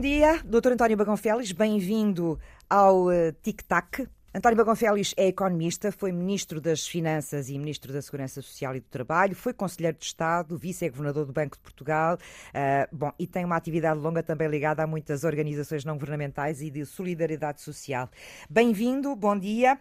Bom dia, Dr. António Bagão Félix, bem-vindo ao uh, Tic Tac. António Félix é economista, foi Ministro das Finanças e Ministro da Segurança Social e do Trabalho, foi Conselheiro de Estado, Vice-Governador do Banco de Portugal, uh, bom, e tem uma atividade longa também ligada a muitas organizações não governamentais e de solidariedade social. Bem-vindo, bom dia.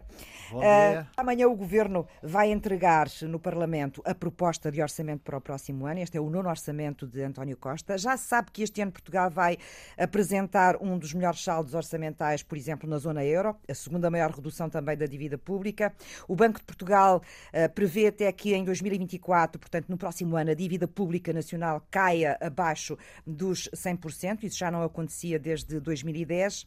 Bom dia. Uh, amanhã o Governo vai entregar no Parlamento a proposta de orçamento para o próximo ano. Este é o nono orçamento de António Costa. Já se sabe que este ano Portugal vai apresentar um dos melhores saldos orçamentais, por exemplo, na zona euro, a segunda maior redução também da dívida pública. O Banco de Portugal uh, prevê até que em 2024, portanto no próximo ano, a dívida pública nacional caia abaixo dos 100%. Isso já não acontecia desde 2010.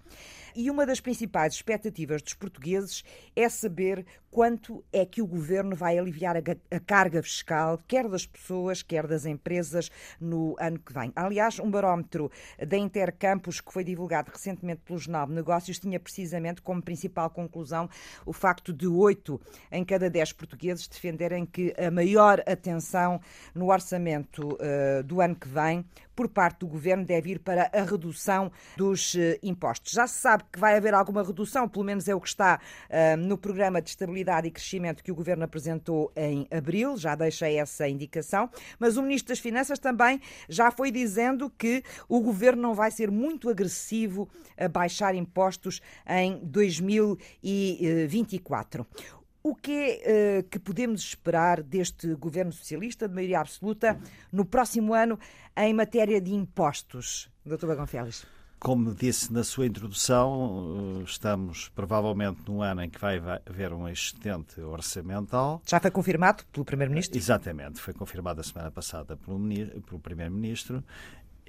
E uma das principais expectativas dos portugueses é saber quanto é que o governo vai aliviar a, carga fiscal, quer das pessoas, quer das empresas, no ano que vem. Aliás, um barómetro da Intercampus que foi divulgado recentemente pelo Jornal de Negócios tinha precisamente como principal conclusão o facto de oito em cada dez portugueses defenderem que a maior atenção no orçamento uh, do ano que vem por parte do governo deve ir para a redução dos uh, impostos. Já se sabe que vai haver alguma redução, pelo menos é o que está uh, no programa de estabilidade e crescimento que o governo apresentou em abril, já deixa essa indicação, mas o ministro das Finanças também já foi dizendo que o governo não vai ser muito agressivo a baixar impostos em 2024. O que é uh, que podemos esperar deste governo socialista de maioria absoluta no próximo ano em matéria de impostos, Dr. Bagão Félix? Como disse na sua introdução, eh, estamos provavelmente num ano em que vai haver um excedente orçamental. Já foi confirmado pelo Primeiro-Ministro? Exatamente, foi confirmado a semana passada pelo, pelo Primeiro-Ministro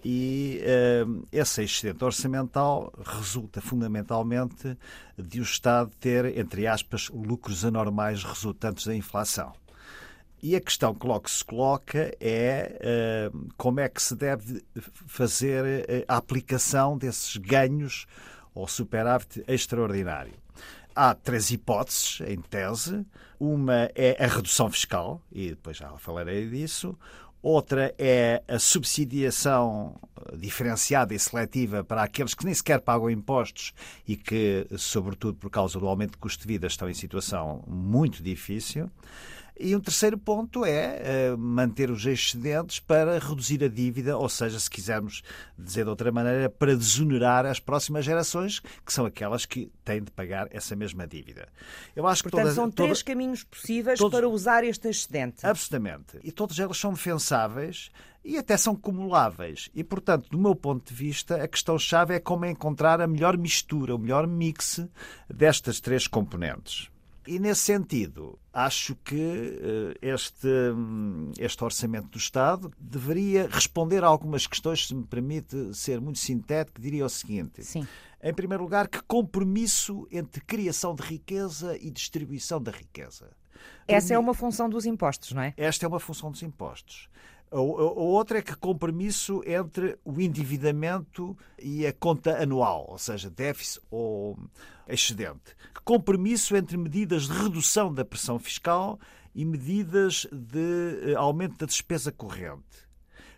e uh, esse excedente orçamental resulta fundamentalmente de o Estado ter, entre aspas, lucros anormais resultantes da inflação. E a questão que logo se coloca é uh, como é que se deve fazer eh, a aplicação desses ganhos ou superávit extraordinário. Há três hipóteses, em tese. Uma é a redução fiscal, e depois já falarei disso. Outra é a subsidiação diferenciada e seletiva para aqueles que nem sequer pagam impostos e que, sobretudo por causa do aumento de custo de vida, estão em situação muito difícil. E um terceiro ponto é uh, manter os excedentes para reduzir a dívida, ou seja, se quisermos dizer de outra maneira, para desonerar as próximas gerações, que são aquelas que têm de pagar essa mesma dívida. Eu acho Portanto, que todas, são três caminhos possíveis todos, para usar este excedente. Absolutamente. E todas elas são defensáveis e até são cumuláveis. E, portanto, do meu ponto de vista, a questão-chave é como encontrar a melhor mistura, o melhor mix destas três componentes. E nesse sentido, acho que uh, este, um, este orçamento do Estado deveria responder a algumas questões, se me permite ser muito sintético, diria o seguinte. Sim. Em primeiro lugar, que compromisso entre criação de riqueza e distribuição da riqueza. Essa é uma função dos impostos, não é? Esta é uma função dos impostos. A outra é que compromisso entre o endividamento e a conta anual, ou seja, déficit ou excedente. Compromisso entre medidas de redução da pressão fiscal e medidas de eh, aumento da despesa corrente.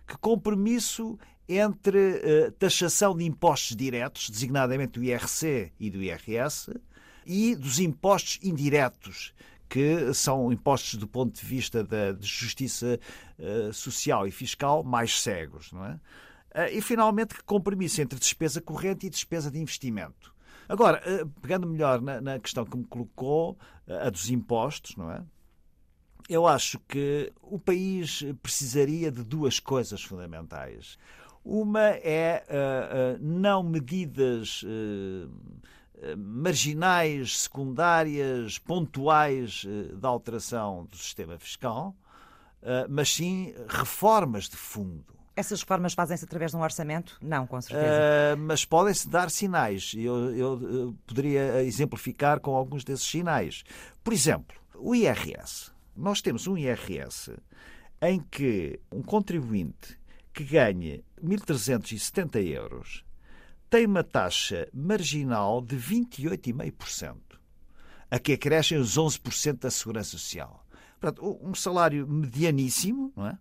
Que compromisso entre uh, taxação de impostos diretos, designadamente do IRC e do IRS, e dos impostos indiretos, que são impostos do ponto de vista da de justiça uh, social e fiscal mais cegos. Não é? Uh, e, finalmente, que compromisso entre despesa corrente e despesa de investimento. Agora, uh, pegando melhor na, na, questão que me colocou, a dos impostos, não é? Eu acho que o país precisaria de duas coisas fundamentais. Uma é não medidas marginais, secundárias, pontuais eh, da alteração do sistema fiscal, eh, mas sim reformas de fundo. Essas reformas fazem-se através de um orçamento? Não, com certeza. Uh, mas podem-se dar sinais. Eu, eu, eu, poderia exemplificar com alguns desses sinais. Por exemplo, o IRS. Nós temos um IRS em que um contribuinte que ganhe 1.370 euros tem uma taxa marginal de 28,5%, a que acrescem os 11% da segurança social. Portanto, um salário medianíssimo, não é?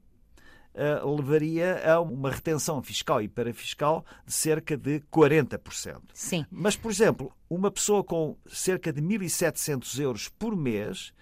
uh, levaria a uma retenção fiscal e parafiscal de cerca de 40%. Sim. Mas, por exemplo, uma pessoa com cerca de 1.700 euros por mês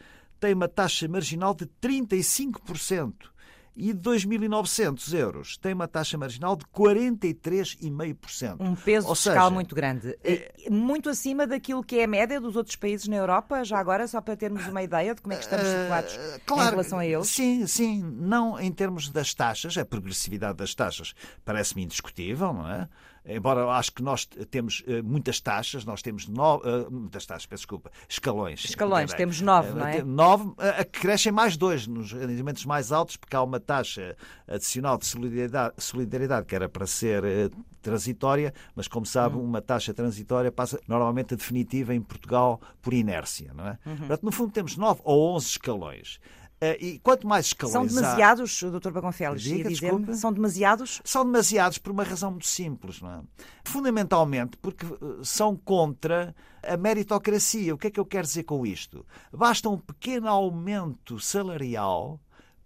tem uma taxa marginal de 35% e de 2.900 euros tem uma taxa marginal de 43,5%. Um peso Ou fiscal seja, muito grande. É... Muito acima daquilo que é a média dos outros países na Europa, já agora, só para termos uma ideia de como é que estamos situados uh, claro, em relação a eles. Sim, sim. Não em termos das taxas, a progressividade das taxas parece-me indiscutível, não é? Embora acho que nós temos uh, muitas taxas, nós temos nove, uh, muitas taxas, peço desculpa, escalões. Escalões, temos nove, uh, não é? Nove, a que crescem mais dois nos rendimentos mais altos, porque há uma taxa adicional de solidariedade, solidariedade que era para ser transitória, mas como sabe, hum. uma taxa transitória passa normalmente a definitiva em Portugal por inércia, não é? Uhum. Portanto, no fundo temos nove ou onze escalões. Uh, e quanto mais escalões São demasiados. Dr. Bagonfeles, Diga, dizer São demasiados? São demasiados por uma razão muito simples. Não é? Fundamentalmente porque eh, são contra a meritocracia. O que é que eu quero dizer com isto? Basta um pequeno aumento salarial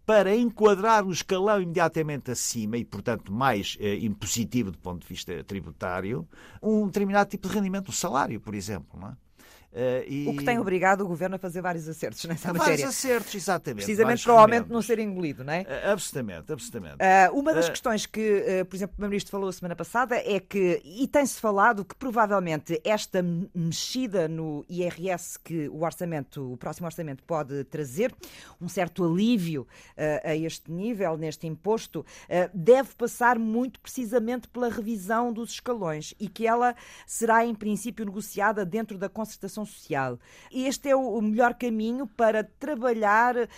para enquadrar o escalão imediatamente acima e, portanto, mais eh, impositivo do ponto de vista tributário, um determinado tipo de rendimento, o salário, por exemplo. Não é? Uh, e... O que tem obrigado o governo a fazer vários acertos nessa vários matéria. Vários acertos, exatamente. Precisamente para o aumento não ser engolido, não é? Uh, absolutamente, absolutamente. Uh, uma das questões que, por exemplo, o Primeiro-Ministro falou a semana passada é que, e tem-se falado, que provavelmente esta mexida no IRS que o orçamento, o próximo orçamento pode trazer, um certo alívio a este nível, neste imposto, deve passar muito precisamente pela revisão dos escalões e que ela será, em princípio, negociada dentro da concertação social. Este é o melhor caminho para trabalhar uh,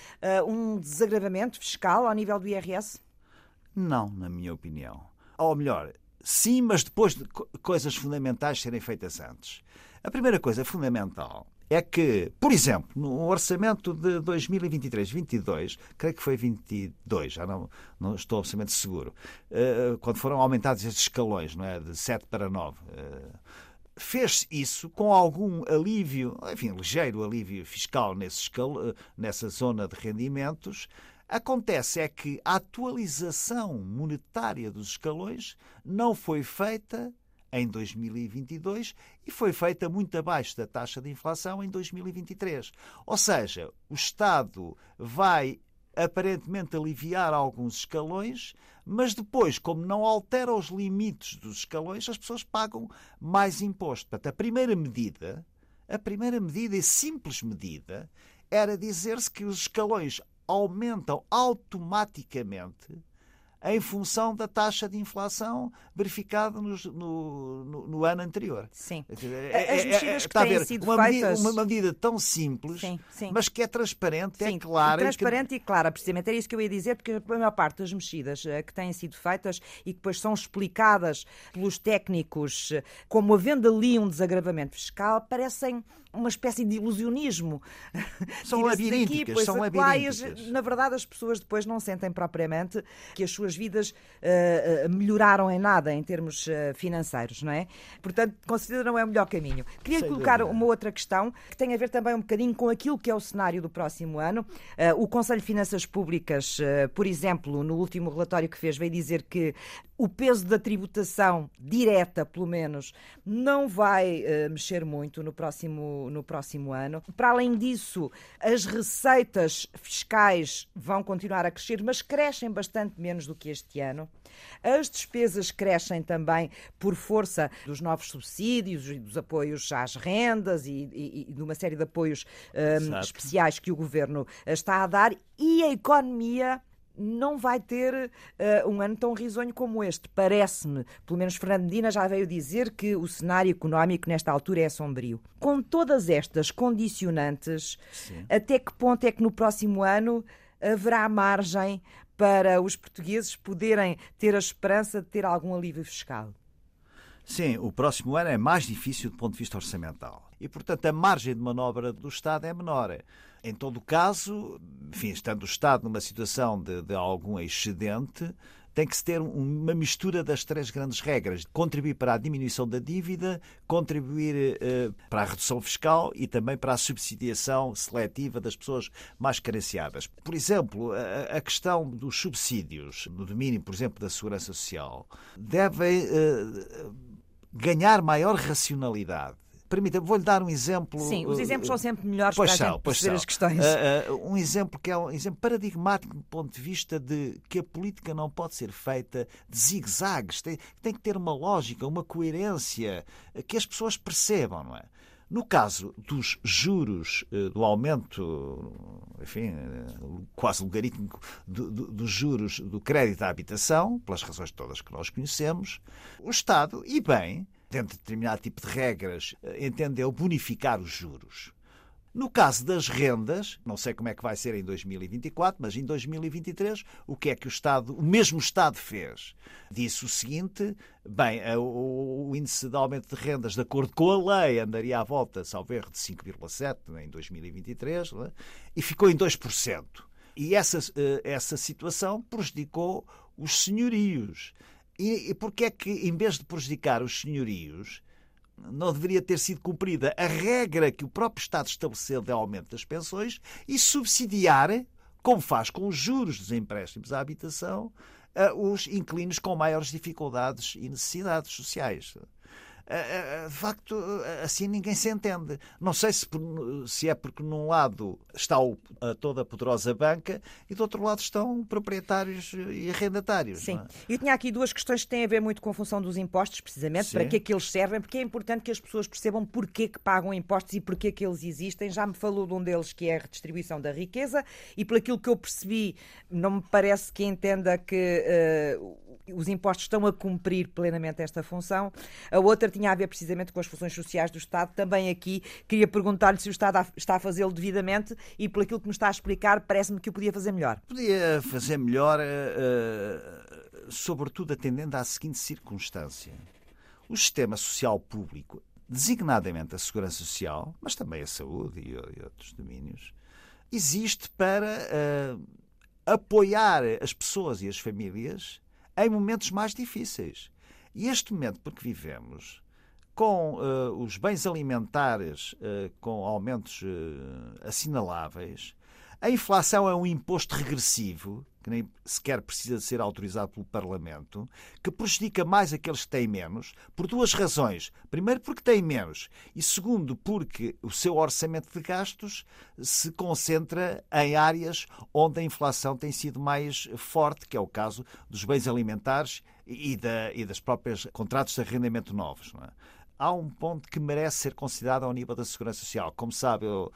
um desagravamento fiscal ao nível do IRS? Não, na minha opinião. Ou melhor, sim, mas depois de coisas fundamentais serem feitas antes. A primeira coisa fundamental é que, por exemplo, no orçamento de 2023-22, creio que foi 22, já não, não estou absolutamente seguro, uh, quando foram aumentados estes escalões, não é? De 7 para 9. Uh, fez isso com algum alívio, enfim, ligeiro alívio fiscal nesse nessa zona de rendimentos. Acontece é que a atualização monetária dos escalões não foi feita em 2022 e foi feita muito abaixo da taxa de inflação em 2023. Ou seja, o Estado vai aparentemente aliviar alguns escalões, mas depois, como não altera os limites dos escalões, as pessoas pagam mais imposto. Portanto, a primeira medida, a primeira medida e simples medida, era dizer-se que os escalões aumentam automaticamente em função da taxa de inflação verificada no, no, no ano anterior. Sim. As é, mexidas é, é, que têm sido uma feitas... Medida, uma medida tão simples, sim, sim. mas que é transparente, é sim, é clara. Transparente e, que... e clara, precisamente. Era isso que eu ia dizer, porque a maior parte das mexidas eh, que têm sido feitas e que depois são explicadas pelos técnicos eh, como havendo ali um desagravamento fiscal, parecem uma espécie de ilusionismo. São labirínticas, daqui, são labirínticas. na verdade, as pessoas depois não sentem propriamente que as suas vidas uh, melhoraram em nada em termos uh, financeiros, não é? Portanto, não é o melhor caminho. Queria Sem colocar dúvida. uma outra questão que tem a ver também um bocadinho com aquilo que é o cenário do próximo ano. O Conselho de Finanças Públicas, por exemplo, no último relatório que fez, veio dizer que o peso da tributação direta, pelo menos, não vai mexer muito no próximo no, próximo ano. Para além disso, as receitas fiscais vão continuar a crescer, mas crescem bastante menos do que este ano. As despesas crescem também por força dos novos subsídios e dos apoios às rendas e, e, e de uma série de apoios um, especiais que o governo está a dar e a economia não vai ter uh, um ano tão risonho como este. Parece-me, pelo menos Fernando Medina já veio dizer que o cenário económico nesta altura é sombrio. Com todas estas condicionantes, Sim. até que ponto é que no próximo ano haverá margem para os portugueses poderem ter a esperança de ter algum alívio fiscal? Sim, o próximo ano é mais difícil do ponto de vista orçamental. E, portanto, a margem de manobra do Estado é menor. Em todo caso, enfim, estando o Estado numa situação de, de algum excedente, tem que se ter uma mistura das três grandes regras: contribuir para a diminuição da dívida, contribuir uh, para a redução fiscal e também para a subsidiação seletiva das pessoas mais carenciadas. Por exemplo, a, a questão dos subsídios no domínio, por exemplo, da segurança social, deve uh, ganhar maior racionalidade Permita-me, vou-lhe dar um exemplo. Sim, os exemplos são sempre melhores pois para são, perceber as questões. Uh, uh, um exemplo que é um exemplo paradigmático do ponto de vista de que a política não pode ser feita de zigue-zagues, tem, tem que ter uma lógica, uma coerência, que as pessoas percebam, não é? No caso dos juros, do aumento, enfim, quase logarítmico do, do, dos juros do crédito à habitação, pelas razões todas que nós conhecemos, o Estado, e bem, dentro de determinado tipo de regras, eh, entendeu bonificar os juros. No caso das rendas, não sei como é que vai ser em 2024, mas em 2023, o que é que o Estado, o mesmo Estado fez? Disse o seguinte: bem, eh, o, índice de aumento de rendas, de acordo com a lei, andaria à volta, salvo erro, de 5,7% em 2023, é? e ficou em 2%. E essa, eh, essa situação prejudicou os senhorios. E, e porquê é que, em vez de prejudicar os senhorios, não deveria ter sido cumprida a regra que o próprio Estado estabeleceu de aumento das pensões e subsidiar, como faz com os juros dos empréstimos à habitação, os inquilinos com maiores dificuldades e necessidades sociais. Eh, eh, de facto, eh, assim ninguém se entende. Não sei se, se é porque num lado está o, a toda a poderosa banca e do outro lado estão proprietários e arrendatários. Sim. É? Eu tinha aqui duas questões que têm a ver muito com a função dos impostos, precisamente, Sim. para que é que eles servem, porque é importante que as pessoas percebam porquê que pagam impostos e porquê que eles existem. Já me falou de um deles que é a redistribuição da riqueza e, pelo aquilo que eu percebi, não me parece que entenda que uh, os impostos estão a cumprir plenamente esta função. A outra tinha a ver precisamente com as funções sociais do Estado. Também aqui queria perguntar-lhe se o Estado está a fazê-lo devidamente e, por aquilo que me está a explicar, parece-me que o podia fazer melhor. Podia fazer melhor, uh, sobretudo atendendo à seguinte circunstância. O sistema social público, designadamente a segurança social, mas também a saúde e, e outros domínios, existe para uh, apoiar as pessoas e as famílias em momentos mais difíceis. E este momento porque vivemos, com uh, os bens alimentares uh, com aumentos uh, assinaláveis, a inflação é um imposto regressivo, que nem sequer precisa ser autorizado pelo Parlamento, que prejudica mais aqueles que têm menos, por duas razões. Primeiro, porque têm menos, e segundo, porque o seu orçamento de gastos se concentra em áreas onde a inflação tem sido mais forte, que é o caso dos bens alimentares e, da, e das próprias contratos de arrendamento novos. É? há um ponto que merece ser considerado ao nível da segurança social. Como sabe, eu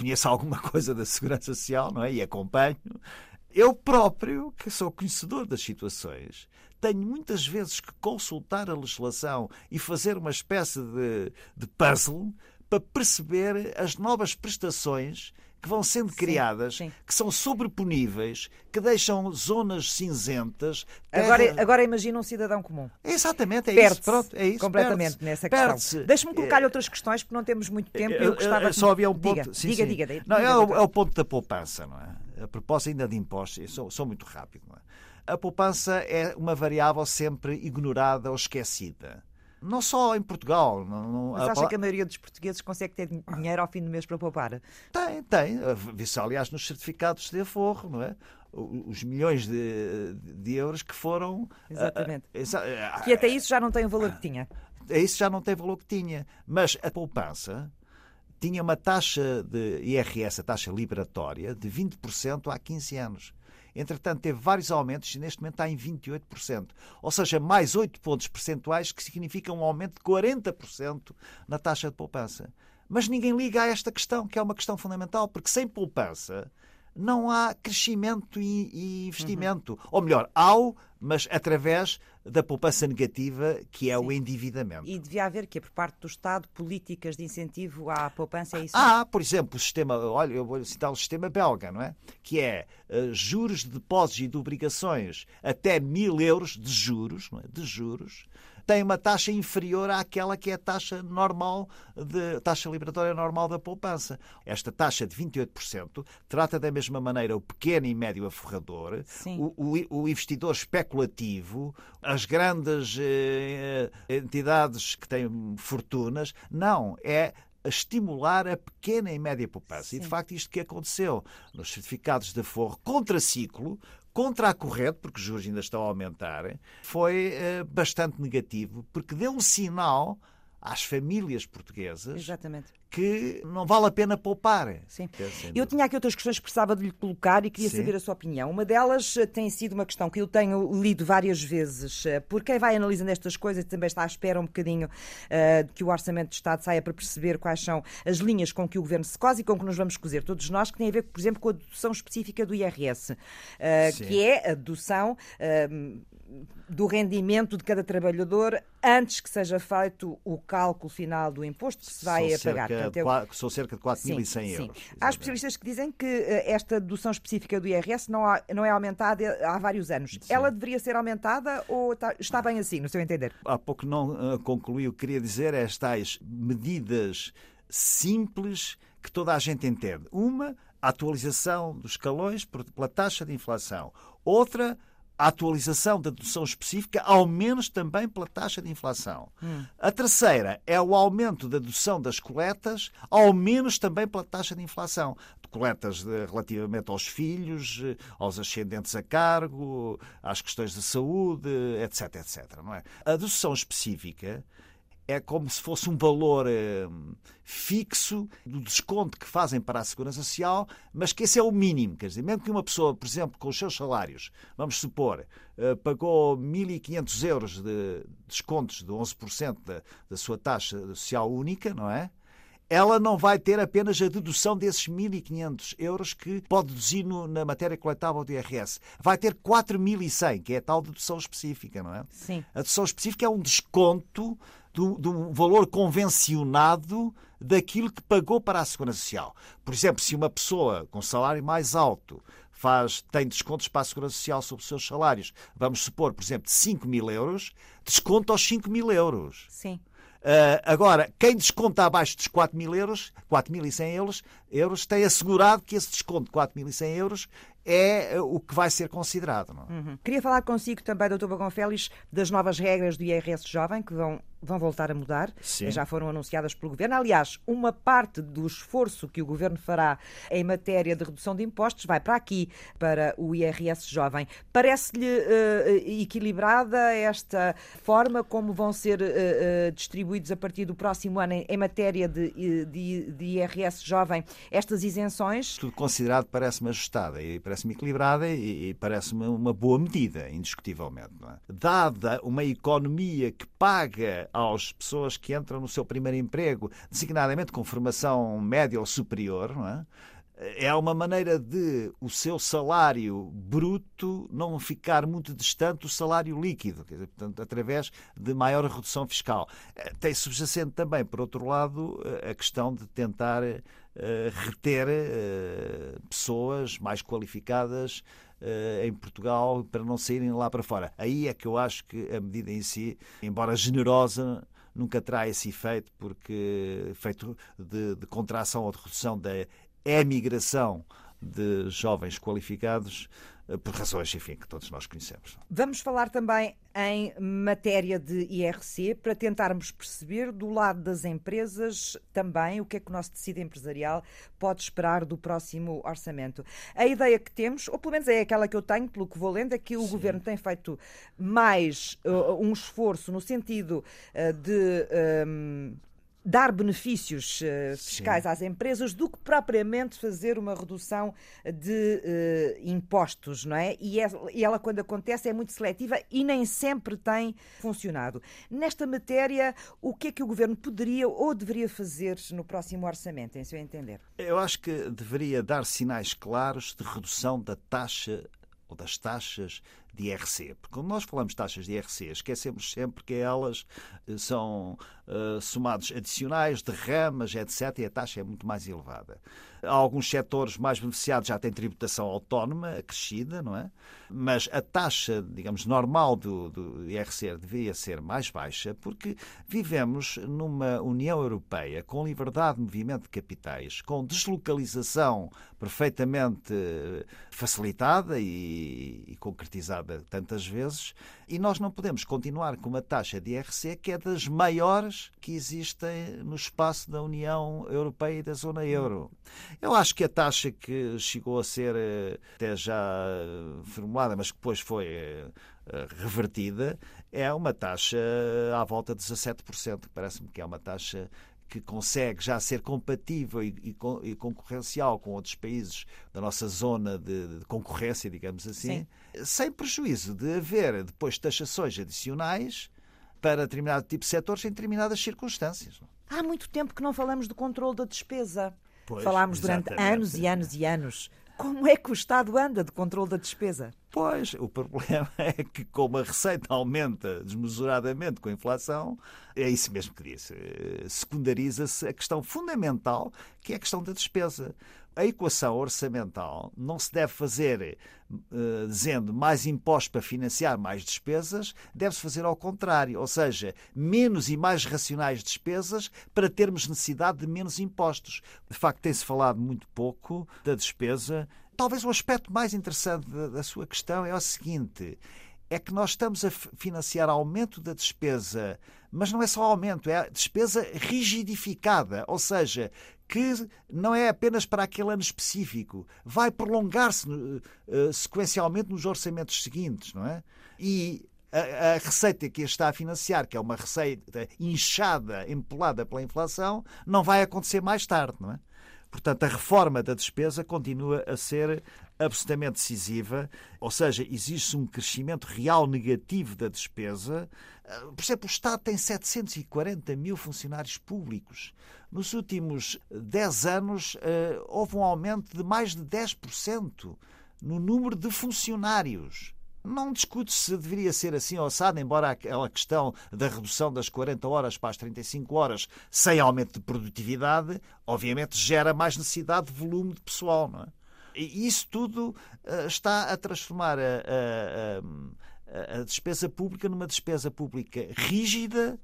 conheço alguma coisa da segurança social, não é? E acompanho. Eu próprio, que sou conhecedor das situações, tenho muitas vezes que consultar a legislação e fazer uma espécie de, de puzzle para perceber as novas prestações que vão sendo criadas, sim, sim. que são sobreponíveis, que deixam zonas cinzentas. Terra... Agora, agora imagina um cidadão comum. Exatamente, é isso. Pronto, é isso. Completamente nessa questão. Deixe-me colocar-lhe outras questões, porque não temos muito tempo. Eu gostava Só havia um ponto. Diga, sim, diga, diga, diga, Não, é, o, é, o, ponto da poupança, não é? A propósito ainda de impostos, sou, sou muito rápido, não é? A poupança é uma variável sempre ignorada ou esquecida. Não só em Portugal. Não, Mas acha a... que a maioria dos portugueses consegue ter dinheiro ao fim do mês para poupar? Tem, tem. Vê-se, aliás, nos certificados de aforro, não é? Os milhões de, de euros que foram. Exatamente. que até isso já não tem o valor que tinha. Isso já não tem o valor que tinha. Mas a poupança tinha uma taxa de IRS, a taxa liberatória, de 20% há 15 anos. Entretanto, teve vários aumentos e neste momento está em 28%. Ou seja, mais 8 pontos percentuais, que significa um aumento de 40% na taxa de poupança. Mas ninguém liga a esta questão, que é uma questão fundamental, porque sem poupança não há crescimento e, investimento. Uhum. Ou melhor, há, mas através da poupança negativa, que é Sim. o endividamento. E devia haver que, por parte do Estado, políticas de incentivo à poupança, é isso? Ah, por exemplo, o sistema, olha, eu vou citar o sistema belga, não é? Que é uh, juros de depósitos e de obrigações até mil euros de juros, não é? De juros, tem uma taxa inferior àquela que é a taxa normal, de, taxa liberatória normal da poupança. Esta taxa de 28% trata da mesma maneira o pequeno e médio aforrador, o, o, o, investidor especulativo, as grandes eh, entidades que têm fortunas. Não, é estimular a pequena e média poupança. Sim. E, de facto, isto que aconteceu nos certificados de aforro contraciclo, contra a corrente, porque os juros ainda estão a aumentar, foi uh, bastante negativo, porque deu um sinal às famílias portuguesas Exatamente que não vale a pena poupar. Sim. Eu tinha aqui outras questões que precisava de lhe colocar e queria Sim. saber a sua opinião. Uma delas eh, tem sido uma questão que eu tenho lido várias vezes. Eh, por quem vai analisando estas coisas também está à espera um bocadinho uh, de que o Orçamento de Estado saia para perceber quais são as linhas com que o Governo se cose e com que nos vamos cozer todos nós, que tem a ver, por exemplo, com a dedução específica do IRS, uh, que é a dedução. Uh, do rendimento de cada trabalhador antes que seja feito o cálculo final do imposto que se vai são a pagar. Cerca Portanto, eu... São cerca de 4.100 euros. Há especialistas que dizem que eh, esta dedução específica do IRS não, há, não é aumentada há vários anos. Sim. Ela deveria ser aumentada ou está, está, bem assim, no seu entender? Há pouco não uh, concluí o que queria dizer, é estas medidas simples que toda a gente entende. Uma, a atualização dos escalões pela taxa de inflação. Outra, a atualização da dedução específica, ao menos também pela taxa de inflação. Hum. A terceira é o aumento da dedução das coletas, ao menos também pela taxa de inflação. De coletas de, relativamente aos filhos, eh, aos ascendentes a cargo, às questões de saúde, etc, etc. Não é? A dedução específica é como se fosse um valor eh, fixo do desconto que fazem para a Segurança Social, mas que esse é o mínimo. Quer dizer, mesmo que uma pessoa, por exemplo, com os seus salários, vamos supor, eh, pagou 1.500 euros de descontos de 11% da, da sua taxa social única, não é? ela não vai ter apenas a dedução desses 1.500 euros que pode deduzir no, na matéria coletável do IRS. Vai ter 4.100, que é a tal dedução específica, não é? Sim. A dedução específica é um desconto do, do valor convencionado daquilo que pagou para a Segurança Social. Por exemplo, se uma pessoa com salário mais alto faz, tem descontos para a Segurança Social sobre os seus salários, vamos supor, por exemplo, de 5 mil euros, desconta aos 5 mil euros. Sim. Uh, agora, quem desconta abaixo dos 4 mil euros, 4.100 euros, euros, tem assegurado que esse desconto de 4.100 euros é o que vai ser considerado. É? Uhum. Queria falar consigo também, Dr. Bagão Félix, das novas regras do IRS Jovem que vão vão voltar a mudar, Sim. já foram anunciadas pelo Governo. Aliás, uma parte do esforço que o Governo fará em matéria de redução de impostos vai para aqui, para o IRS jovem. Parece-lhe uh, equilibrada esta forma como vão ser uh, uh, distribuídos a partir do próximo ano em, em matéria de, de, de, IRS jovem estas isenções? Tudo considerado parece-me ajustada e parece-me equilibrada e, e parece-me uma boa medida, indiscutivelmente. É? Dada uma economia que paga às pessoas que entram no seu primeiro emprego, designadamente com formação média ou superior, não é? é uma maneira de o seu salário bruto não ficar muito distante do salário líquido, dizer, portanto, através de maior redução fiscal. Eh, tem subjacente também, por outro lado, eh, a questão de tentar uh, reter uh, pessoas mais qualificadas em Portugal para não saírem lá para fora. Aí é que eu acho que a medida em si, embora generosa, nunca terá esse efeito, porque efeito de, de contração ou de redução da emigração de jovens qualificados eh, por razões, enfim, que todos nós conhecemos. Vamos falar também em matéria de IRC para tentarmos perceber do lado das empresas também o que é que o nosso tecido empresarial pode esperar do próximo orçamento. A ideia que temos, ou pelo menos é aquela que eu tenho, pelo que vou lendo, é que o Sim. governo tem feito mais uh, um esforço no sentido uh, de. Um, dar benefícios uh, fiscais Sim. às empresas do que propriamente fazer uma redução de uh, impostos, não é? E, é? e, ela, quando acontece, é muito seletiva e nem sempre tem funcionado. Nesta matéria, o que é que o Governo poderia ou deveria fazer no próximo orçamento, em seu entender? Eu acho que deveria dar sinais claros de redução da taxa ou das taxas de IRC. Porque quando nós falamos de taxas de IRC, esquecemos sempre que elas eh, são uh, somados adicionais, derramas, etc. E a taxa é muito mais elevada. Alguns setores mais beneficiados já têm tributação autónoma acrescida, não é? Mas a taxa, digamos, normal do, do IRC devia ser mais baixa, porque vivemos numa União Europeia com liberdade de movimento de capitais, com deslocalização perfeitamente facilitada e, e concretizada tantas vezes, e nós não podemos continuar com uma taxa de IRC que é das maiores que existem no espaço da União Europeia e da zona euro. Eu acho que a taxa que chegou a ser eh, até já formulada, mas que depois foi eh, revertida, é uma taxa à volta de 17%. Parece-me que é uma taxa que consegue já ser compatível e, e, e, concorrencial com outros países da nossa zona de, de concorrência, digamos assim, Sim. sem prejuízo de haver depois taxações adicionais para determinado tipo de setores em determinadas circunstâncias. Há muito tempo que não falamos do controle da despesa. Pois, Falámos durante anos e anos e anos. Como é que o Estado anda de controle da despesa? Pois, o problema é que como a receita aumenta desmesuradamente com a inflação, é isso mesmo que disse, eh, secundariza-se a questão fundamental, que é a questão da despesa. A equação orçamental não se deve fazer uh, dizendo mais impostos para financiar mais despesas, deve-se fazer ao contrário, ou seja, menos e mais racionais despesas para termos necessidade de menos impostos. De facto, tem-se falado muito pouco da despesa talvez o aspecto mais interessante da, da sua questão é o seguinte: é que nós estamos a financiar aumento da despesa, mas não é só aumento, é a despesa rigidificada, ou seja, que não é apenas para aquele ano específico, vai prolongar-se uh, sequencialmente nos orçamentos seguintes, não é? E a, a, receita que está a financiar, que é uma receita inchada, empolada pela inflação, não vai acontecer mais tarde, não é? Portanto, a reforma da despesa continua a ser absolutamente decisiva, ou seja, existe um crescimento real negativo da despesa. Ah, por exemplo, o Estado tem 740 mil funcionários públicos. Nos últimos 10 anos, ah, houve um aumento de mais de 10% no número de funcionários. Não discute se deveria ser assim ou assado, embora aquela questão da redução das 40 horas para as 35 horas sem aumento de produtividade, obviamente gera mais necessidade de volume de pessoal. Não é? E isso tudo uh, está a transformar a, a, a, a despesa pública numa despesa pública rígida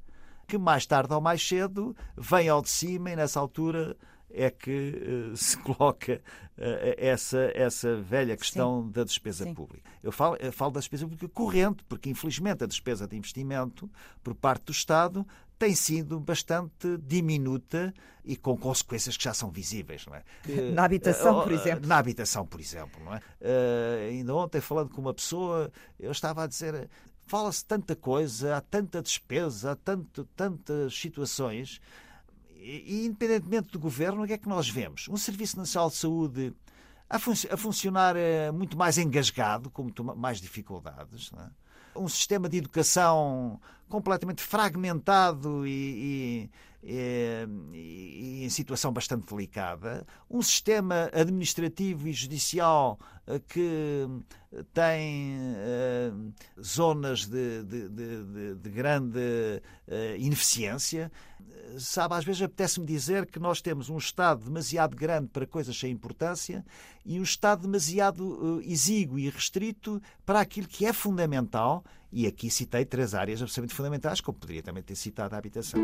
que mais tarde ou mais cedo vem ao de cima e nessa altura é que uh, se coloca uh, essa, essa velha questão Sim. da despesa Sim. pública. Eu falo, eu falo da despesa pública corrente, porque infelizmente a despesa de investimento por parte do Estado tem sido bastante diminuta e com consequências que já são visíveis. Não é? Na habitação, por exemplo. Na habitação, por exemplo. Não é? Uh, ainda ontem, falando com uma pessoa, eu estava a dizer fala-se tanta coisa, há tanta despesa, há tanto, tantas situações e, independentemente do governo, o que é que nós vemos? Um Serviço Nacional de Saúde a, fun a funcionar eh, muito mais engasgado, com muito mais dificuldades. É? Um sistema de educação completamente fragmentado e, e, e, em situação bastante delicada. Um sistema administrativo e judicial que tem uh, zonas de, de, de, de grande uh, ineficiência. Sabe, às vezes apetece-me dizer que nós temos um Estado demasiado grande para coisas sem importância e um Estado demasiado exíguo e restrito para aquilo que é fundamental. E aqui citei três áreas absolutamente fundamentais, como poderia também ter citado a habitação.